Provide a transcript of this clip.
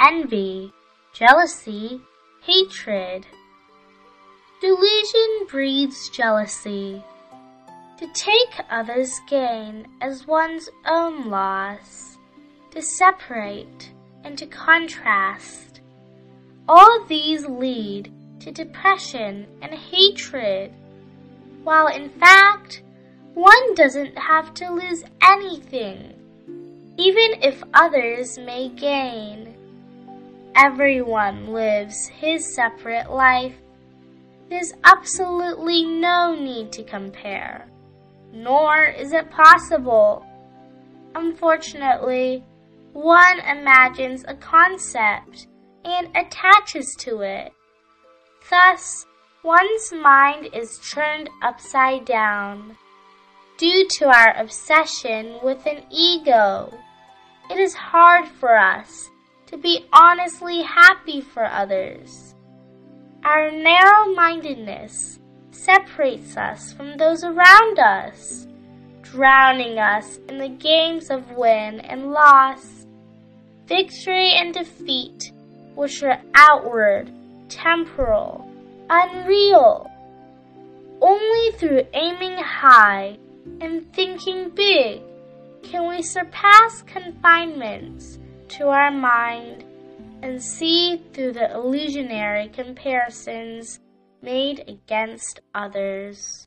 envy, jealousy, hatred. Delusion breeds jealousy. To take others' gain as one's own loss, to separate and to contrast. All these lead to depression and hatred, while in fact, one doesn't have to lose anything, even if others may gain. Everyone lives his separate life. There's absolutely no need to compare, nor is it possible. Unfortunately, one imagines a concept and attaches to it. Thus, one's mind is turned upside down due to our obsession with an ego. It is hard for us to be honestly happy for others. Our narrow mindedness separates us from those around us, drowning us in the games of win and loss, victory and defeat, which are outward, temporal, unreal. Only through aiming high and thinking big can we surpass confinements to our mind and see through the illusionary comparisons made against others.